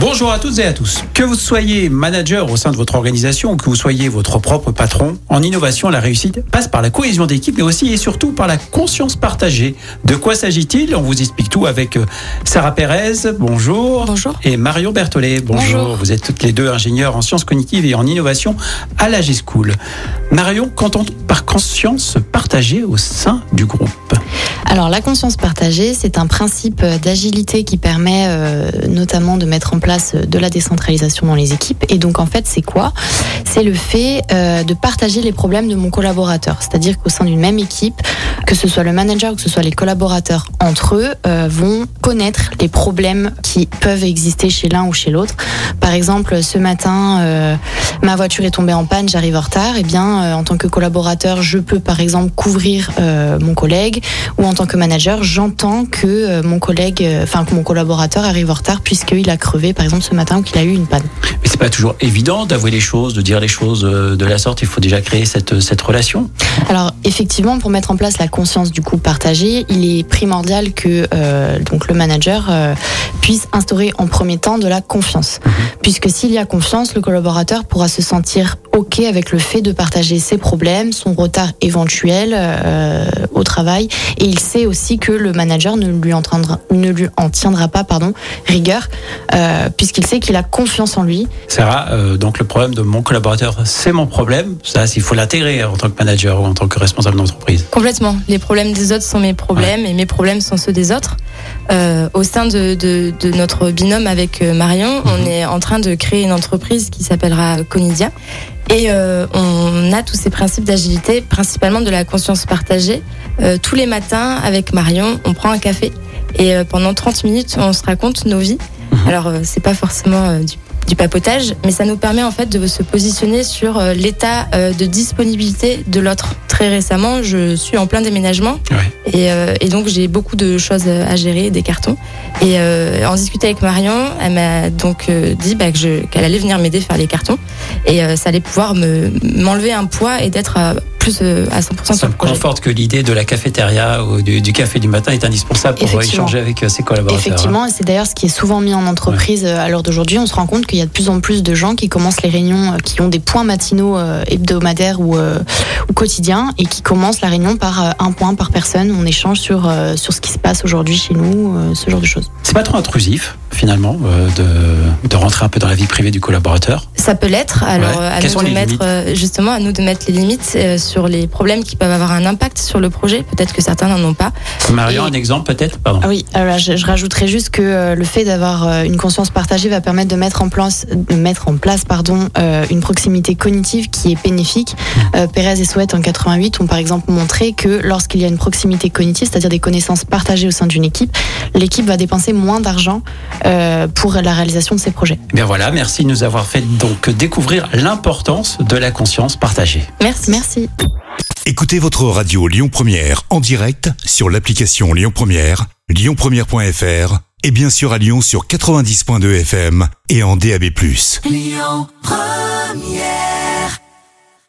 Bonjour à toutes et à tous. Que vous soyez manager au sein de votre organisation ou que vous soyez votre propre patron, en innovation, la réussite passe par la cohésion d'équipe, mais aussi et surtout par la conscience partagée. De quoi s'agit-il? On vous explique tout avec euh, Sarah Pérez, bonjour. Bonjour. Et Marion Berthollet, bonjour. Bonjour. Vous êtes toutes les deux ingénieurs en sciences cognitives et en innovation à la G-School. Marion, qu'entend par conscience partagée au sein du groupe? Alors la conscience partagée, c'est un principe d'agilité qui permet euh, notamment de mettre en place de la décentralisation dans les équipes. Et donc en fait, c'est quoi? C'est le fait euh, de partager les problèmes de mon collaborateur. C'est-à-dire qu'au sein d'une même équipe, que ce soit le manager ou que ce soit les collaborateurs entre eux, euh, vont connaître les problèmes qui peuvent exister chez l'un ou chez l'autre. Par exemple, ce matin, euh, ma voiture est tombée en panne, j'arrive en retard. Et bien, euh, en tant que collaborateur, je peux par exemple couvrir euh, mon collègue, ou en tant que manager, j'entends que euh, mon collègue, euh, enfin que mon collaborateur arrive en retard puisqu'il a crevé par exemple ce matin ou qu'il a eu une panne. Mais c'est pas toujours évident d'avouer les choses, de dire les choses euh, de la sorte. Il faut déjà créer cette, cette relation. Alors effectivement, pour mettre en place la conscience du coup partagée, il est primordial que euh, donc le manager euh, puisse instaurer en premier temps de la confiance, puisque s'il y a confiance, le collaborateur pourra se sentir ok avec le fait de partager ses problèmes, son retard éventuel euh, au travail, et il sait aussi que le manager ne lui en tiendra, ne lui en tiendra pas pardon rigueur, euh, puisqu'il sait qu'il a confiance en lui. Sarah, euh, donc le problème de mon collaborateur, c'est mon problème. Ça, il faut l'intégrer en tant que manager ou en tant que responsable d'entreprise. Complètement. Les problèmes des autres sont mes problèmes et mes problèmes sont ceux des autres. Euh, au sein de, de, de notre binôme avec euh, Marion, on est en train de créer une entreprise qui s'appellera Conidia. Et euh, on a tous ces principes d'agilité, principalement de la conscience partagée. Euh, tous les matins, avec Marion, on prend un café et pendant 30 minutes, on se raconte nos vies. Alors, euh, c'est pas forcément du du papotage, mais ça nous permet en fait de se positionner sur l'état de disponibilité de l'autre. Très récemment, je suis en plein déménagement Ouais. et, euh, et donc j'ai beaucoup de choses à gérer, des cartons. Et euh, en discutant avec Marion, elle m'a donc euh, dit bah, qu'elle allait venir m'aider faire les cartons et ça allait pouvoir me m'enlever un poids et d'être à plus euh, à 100% Ça me conforte que l'idée de la cafétéria ou du, du café du matin est indispensable pour échanger avec euh, ses collaborateurs. Effectivement, et c'est d'ailleurs ce qui est souvent mis en entreprise euh, à l'heure d'aujourd'hui. On se rend compte qu'il y a de plus en plus de gens qui commencent les réunions, qui ont des points matinaux hebdomadaires ou, ou quotidiens, et qui commencent la réunion par un point par personne. On échange sur, sur ce qui se passe aujourd'hui chez nous, ce genre de choses. C'est pas trop intrusif, finalement, de, de rentrer un peu dans la vie privée du collaborateur. Ça peut l'être. Alors Ouais. euh, à Quelles nous sont de les mettre euh, justement à nous de mettre les limites euh, sur les problèmes qui peuvent avoir un impact sur le projet. Peut-être que certains n'en ont pas. Marion, Et- un exemple peut-être? Pardon. Ah oui, alors je, je rajouterais juste que euh, le fait d'avoir euh, une conscience partagée va permettre de mettre en place, de mettre en place pardon, euh, une proximité cognitive qui est bénéfique. Euh, Pérez et Souhaite en 88 ont par exemple montré que lorsqu'il y a une proximité cognitive, c'est-à-dire des connaissances partagées au sein d'une équipe, l'équipe va dépenser moins d'argent euh, pour la réalisation de ses projets. Eh Bien voilà, merci de nous avoir fait donc découvrir l'importance de la conscience partagée. Merci. Merci. Écoutez votre radio Lyon Première en direct sur l'application Lyon Première, lyonpremière.fr et bien sûr à Lyon sur 90.2 FM et en DAB+. Lyon Première